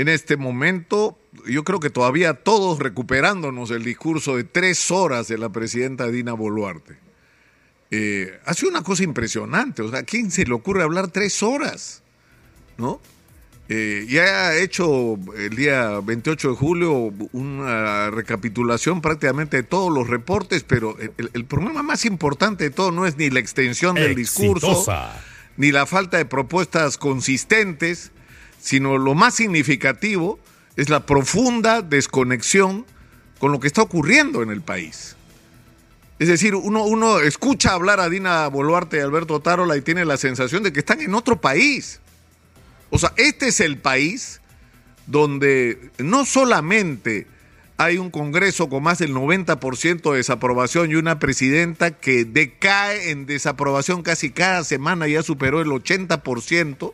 en este momento, yo creo que todavía todos recuperándonos el discurso de tres horas de la presidenta Dina Boluarte. Eh, ha sido una cosa impresionante, o sea, ¿a quién se le ocurre hablar tres horas? ¿No? Eh, ya ha hecho el día 28 de julio una recapitulación prácticamente de todos los reportes, pero el, problema más importante de todo no es ni la extensión del discurso, ni la falta de propuestas consistentes, sino lo más significativo es la profunda desconexión con lo que está ocurriendo en el país. Es decir, uno, uno escucha hablar a Dina Boluarte y Alberto Tarola y tiene la sensación de que están en otro país o sea, este es el país donde no solamente hay un Congreso con más del 90% de desaprobación y una presidenta que decae en desaprobación casi cada semana, ya superó el 80%,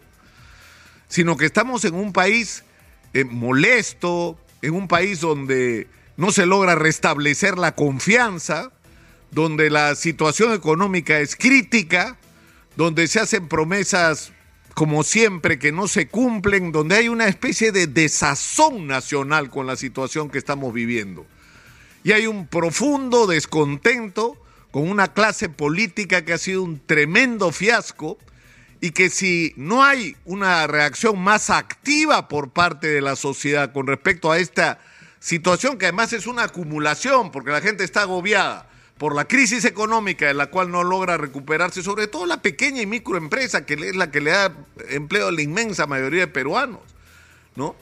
sino que estamos en un país eh, molesto, en un país donde no se logra restablecer la confianza, donde la situación económica es crítica, donde se hacen promesas como siempre, que no se cumplen, donde hay una especie de desazón nacional con la situación que estamos viviendo. Y hay un profundo descontento con una clase política que ha sido un tremendo fiasco y que si no hay una reacción más activa por parte de la sociedad con respecto a esta situación, que además es una acumulación, porque la gente está agobiada, por la crisis económica de la cual no logra recuperarse, sobre todo la pequeña y microempresa, que es la que le da empleo a la inmensa mayoría de peruanos, ¿no?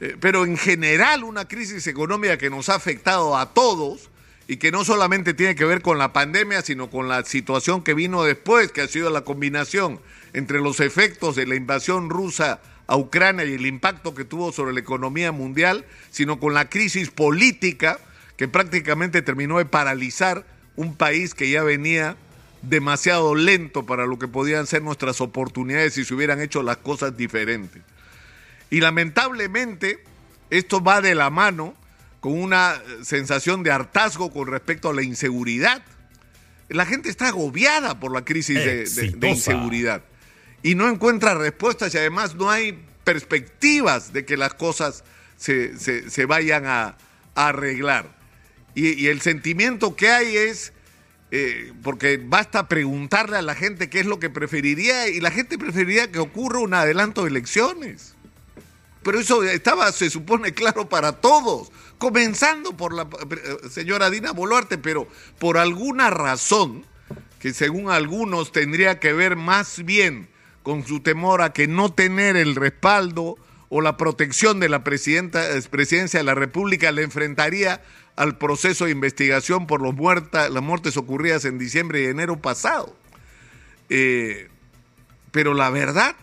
Eh, pero en general una crisis económica que nos ha afectado a todos y que no solamente tiene que ver con la pandemia, sino con la situación que vino después, que ha sido la combinación entre los efectos de la invasión rusa a Ucrania y el impacto que tuvo sobre la economía mundial, sino con la crisis política que prácticamente terminó de paralizar un país que ya venía demasiado lento para lo que podían ser nuestras oportunidades si se hubieran hecho las cosas diferentes. Y lamentablemente esto va de la mano con una sensación de hartazgo con respecto a la inseguridad. La gente está agobiada por la crisis de, inseguridad y no encuentra respuestas y además no hay perspectivas de que las cosas se, vayan a arreglar. Y, el sentimiento que hay es, eh, porque basta preguntarle a la gente qué es lo que preferiría y la gente preferiría que ocurra un adelanto de elecciones. Pero eso estaba, se supone, claro para todos, comenzando por la señora Dina Boluarte, pero por alguna razón, que según algunos tendría que ver más bien con su temor a que no tener el respaldo o la protección de la presidenta, presidencia de la República le enfrentaría al proceso de investigación por los las muertes ocurridas en diciembre y enero pasado. Eh, pero la verdad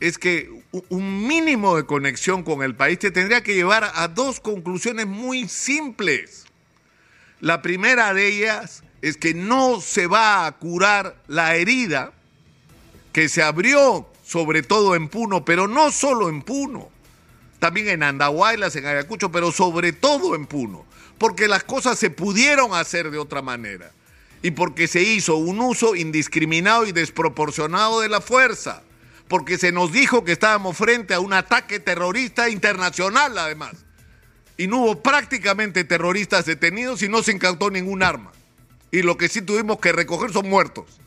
es que un mínimo de conexión con el país te tendría que llevar a dos conclusiones muy simples. La primera de ellas es que no se va a curar la herida que se abrió sobre todo en Puno, pero no solo en Puno, también en Andahuaylas, en Ayacucho, pero sobre todo en Puno porque las cosas se pudieron hacer de otra manera y porque se hizo un uso indiscriminado y desproporcionado de la fuerza, porque se nos dijo que estábamos frente a un ataque terrorista internacional además, y no hubo prácticamente terroristas detenidos y no se incautó ningún arma. Y lo que sí tuvimos que recoger son muertos.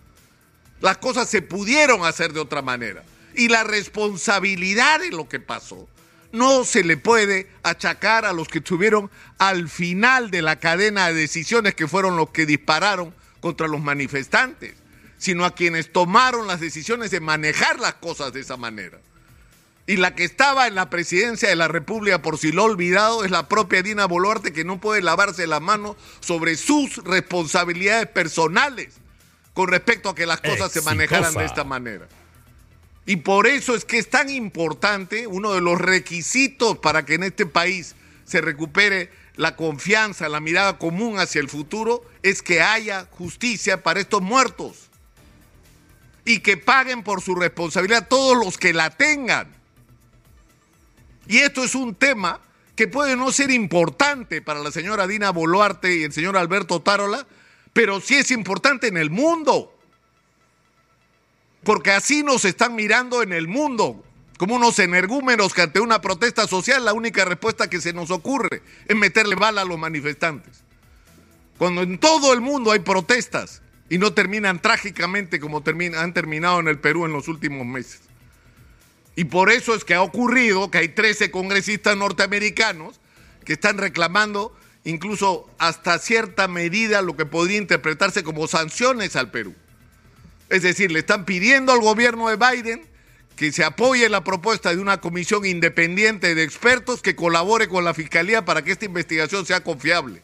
Las cosas se pudieron hacer de otra manera. Y la responsabilidad de lo que pasó no se le puede achacar a los que estuvieron al final de la cadena de decisiones que fueron los que dispararon contra los manifestantes, sino a quienes tomaron las decisiones de manejar las cosas de esa manera. Y la que estaba en la presidencia de la República, por si lo olvidado, es la propia Dina Boluarte, que no puede lavarse la mano sobre sus responsabilidades personales con respecto a que las cosas se manejaran de esta manera. Y por eso es que es tan importante, uno de los requisitos para que en este país se recupere la confianza, la mirada común hacia el futuro, es que haya justicia para estos muertos. Y que paguen por su responsabilidad todos los que la tengan. Y esto es un tema que puede no ser importante para la señora Dina Boluarte y el señor Alberto Tarola, pero sí es importante en el mundo porque así nos están mirando en el mundo, como unos energúmenos que ante una protesta social la única respuesta que se nos ocurre es meterle bala a los manifestantes. Cuando en todo el mundo hay protestas y no terminan trágicamente como han terminado en el Perú en los últimos meses. Y por eso es que ha ocurrido que hay 13 congresistas norteamericanos que están reclamando incluso hasta cierta medida lo que podría interpretarse como sanciones al Perú. Es decir, le están pidiendo al gobierno de Biden que se apoye la propuesta de una comisión independiente de expertos que colabore con la Fiscalía para que esta investigación sea confiable.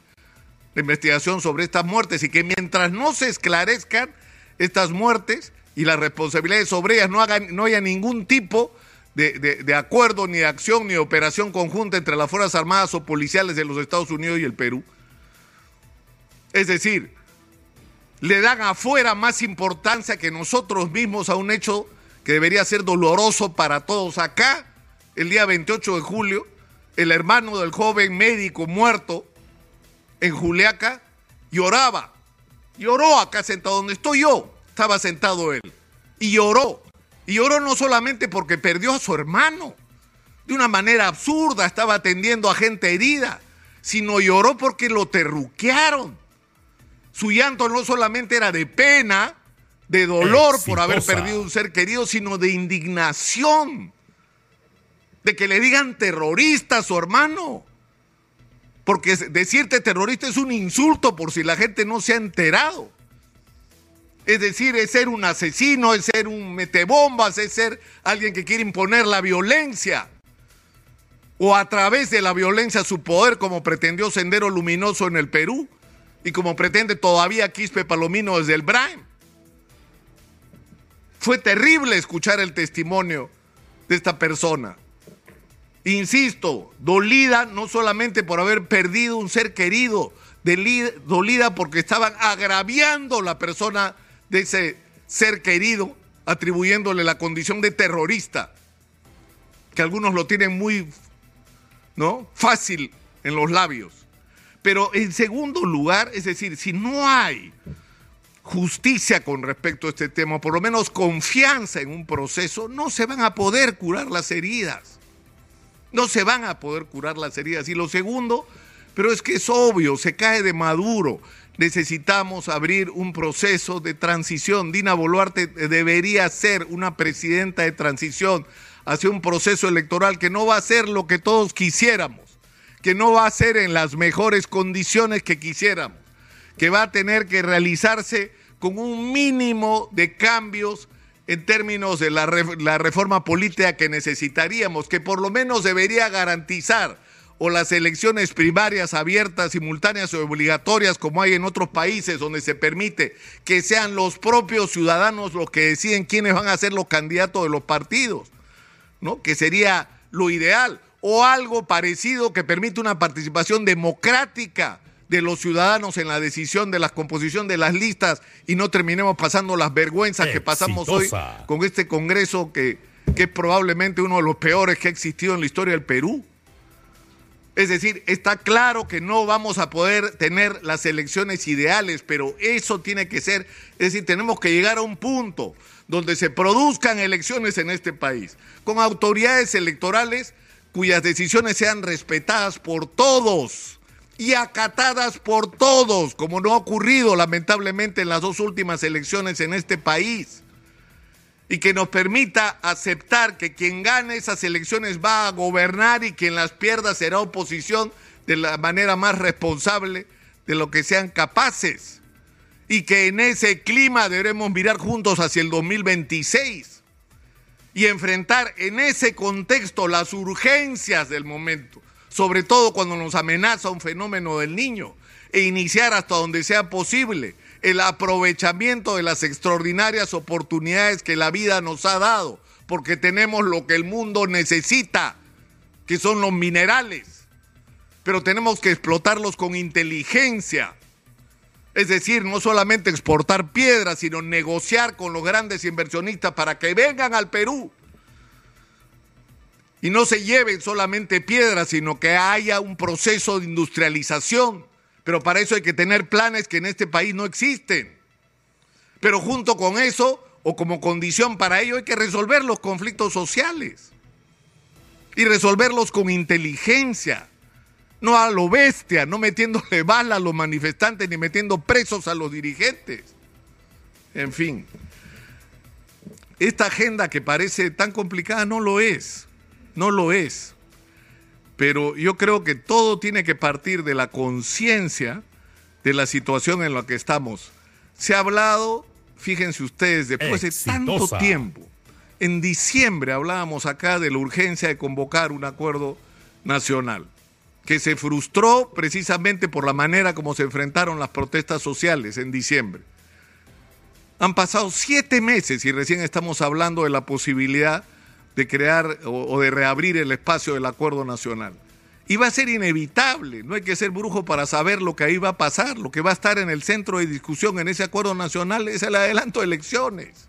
La investigación sobre estas muertes y que mientras no se esclarezcan estas muertes y las responsabilidades sobre ellas no, hagan, no haya ningún tipo de, de, acuerdo, ni de acción, ni de operación conjunta entre las Fuerzas Armadas o policiales de los Estados Unidos y el Perú. Es decir, le dan afuera más importancia que nosotros mismos a un hecho que debería ser doloroso para todos. Acá, el día 28 de julio, el hermano del joven médico muerto en Juliaca lloraba. Lloró acá sentado donde estoy yo. Estaba sentado él. Y lloró. Y lloró no solamente porque perdió a su hermano. De una manera absurda estaba atendiendo a gente herida. Sino lloró porque lo terruquearon. Su llanto no solamente era de pena, de dolor por haber perdido un ser querido, sino de indignación. De que le digan terrorista a su hermano. Porque decirte terrorista es un insulto por si la gente no se ha enterado. Es decir, es ser un asesino, es ser un metebombas, es ser alguien que quiere imponer la violencia. O a través de la violencia su poder, como pretendió Sendero Luminoso en el Perú y como pretende todavía Quispe Palomino desde el Brain. Fue terrible escuchar el testimonio de esta persona. Insisto, dolida no solamente por haber perdido un ser querido, dolida porque estaban agraviando la persona de ese ser querido, atribuyéndole la condición de terrorista, que algunos lo tienen muy ¿no? fácil en los labios. Pero en segundo lugar, es decir, si no hay justicia con respecto a este tema, por lo menos confianza en un proceso, no se van a poder curar las heridas. No se van a poder curar las heridas. Y lo segundo, pero es que es obvio, se cae de maduro. Necesitamos abrir un proceso de transición. Dina Boluarte debería ser una presidenta de transición hacia un proceso electoral que no va a ser lo que todos quisiéramos, que no va a ser en las mejores condiciones que quisiéramos que va a tener que realizarse con un mínimo de cambios en términos de la, reforma política que necesitaríamos, que por lo menos debería garantizar o las elecciones primarias abiertas, simultáneas o obligatorias como hay en otros países donde se permite que sean los propios ciudadanos los que deciden quiénes van a ser los candidatos de los partidos, ¿no? Que sería lo ideal o algo parecido que permite una participación democrática de los ciudadanos en la decisión de la composición de las listas y no terminemos pasando las vergüenzas que pasamos hoy con este Congreso que, que es probablemente uno de los peores que ha existido en la historia del Perú. Es decir, está claro que no vamos a poder tener las elecciones ideales, pero eso tiene que ser, es decir, tenemos que llegar a un punto donde se produzcan elecciones en este país, con autoridades electorales cuyas decisiones sean respetadas por todos y acatadas por todos, como no ha ocurrido lamentablemente en las dos últimas elecciones en este país, y que nos permita aceptar que quien gane esas elecciones va a gobernar y quien las pierda será oposición de la manera más responsable de lo que sean capaces, y que en ese clima debemos mirar juntos hacia el 2026 y enfrentar en ese contexto las urgencias del momento sobre todo cuando nos amenaza un fenómeno del niño, e iniciar hasta donde sea posible el aprovechamiento de las extraordinarias oportunidades que la vida nos ha dado, porque tenemos lo que el mundo necesita, que son los minerales, pero tenemos que explotarlos con inteligencia. Es decir, no solamente exportar piedras, sino negociar con los grandes inversionistas para que vengan al Perú y no se lleven solamente piedras, sino que haya un proceso de industrialización. Pero para eso hay que tener planes que en este país no existen. Pero junto con eso, o como condición para ello, hay que resolver los conflictos sociales. y resolverlos con inteligencia, no a lo bestia, no metiéndole bala a los manifestantes ni metiendo presos a los dirigentes. En fin, esta agenda que parece tan complicada no lo es, no lo es. Pero yo creo que todo tiene que partir de la conciencia de la situación en la que estamos. Se ha hablado, fíjense ustedes, después de tanto tiempo, en diciembre hablábamos acá de la urgencia de convocar un acuerdo nacional, que se frustró precisamente por la manera como se enfrentaron las protestas sociales en diciembre. Han pasado siete meses y recién estamos hablando de la posibilidad de crear o, de reabrir el espacio del acuerdo nacional. Y va a ser inevitable, no hay que ser brujo para saber lo que ahí va a pasar, lo que va a estar en el centro de discusión en ese acuerdo nacional es el adelanto de elecciones.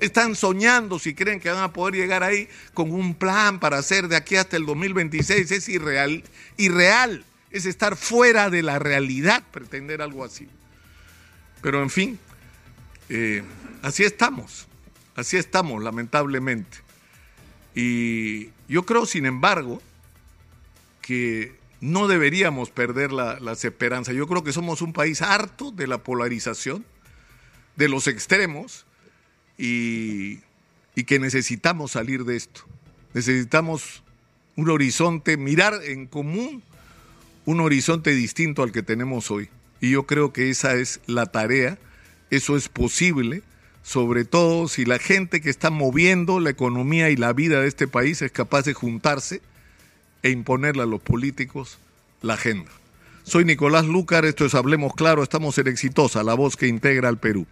Están soñando si creen que van a poder llegar ahí con un plan para hacer de aquí hasta el 2026. Es irreal, irreal. Es estar fuera de la realidad pretender algo así. Pero en fin, eh, así estamos. Así estamos, lamentablemente. Y yo creo, sin embargo, que no deberíamos perder la, las esperanzas. Yo creo que somos un país harto de la polarización, de los extremos, y, que necesitamos salir de esto. Necesitamos un horizonte, mirar en común un horizonte distinto al que tenemos hoy. Y yo creo que esa es la tarea, eso es posible, sobre todo si la gente que está moviendo la economía y la vida de este país es capaz de juntarse e imponerle a los políticos la agenda. Soy Nicolás Lucar, esto es Hablemos Claro, estamos en Exitosa, la voz que integra al Perú.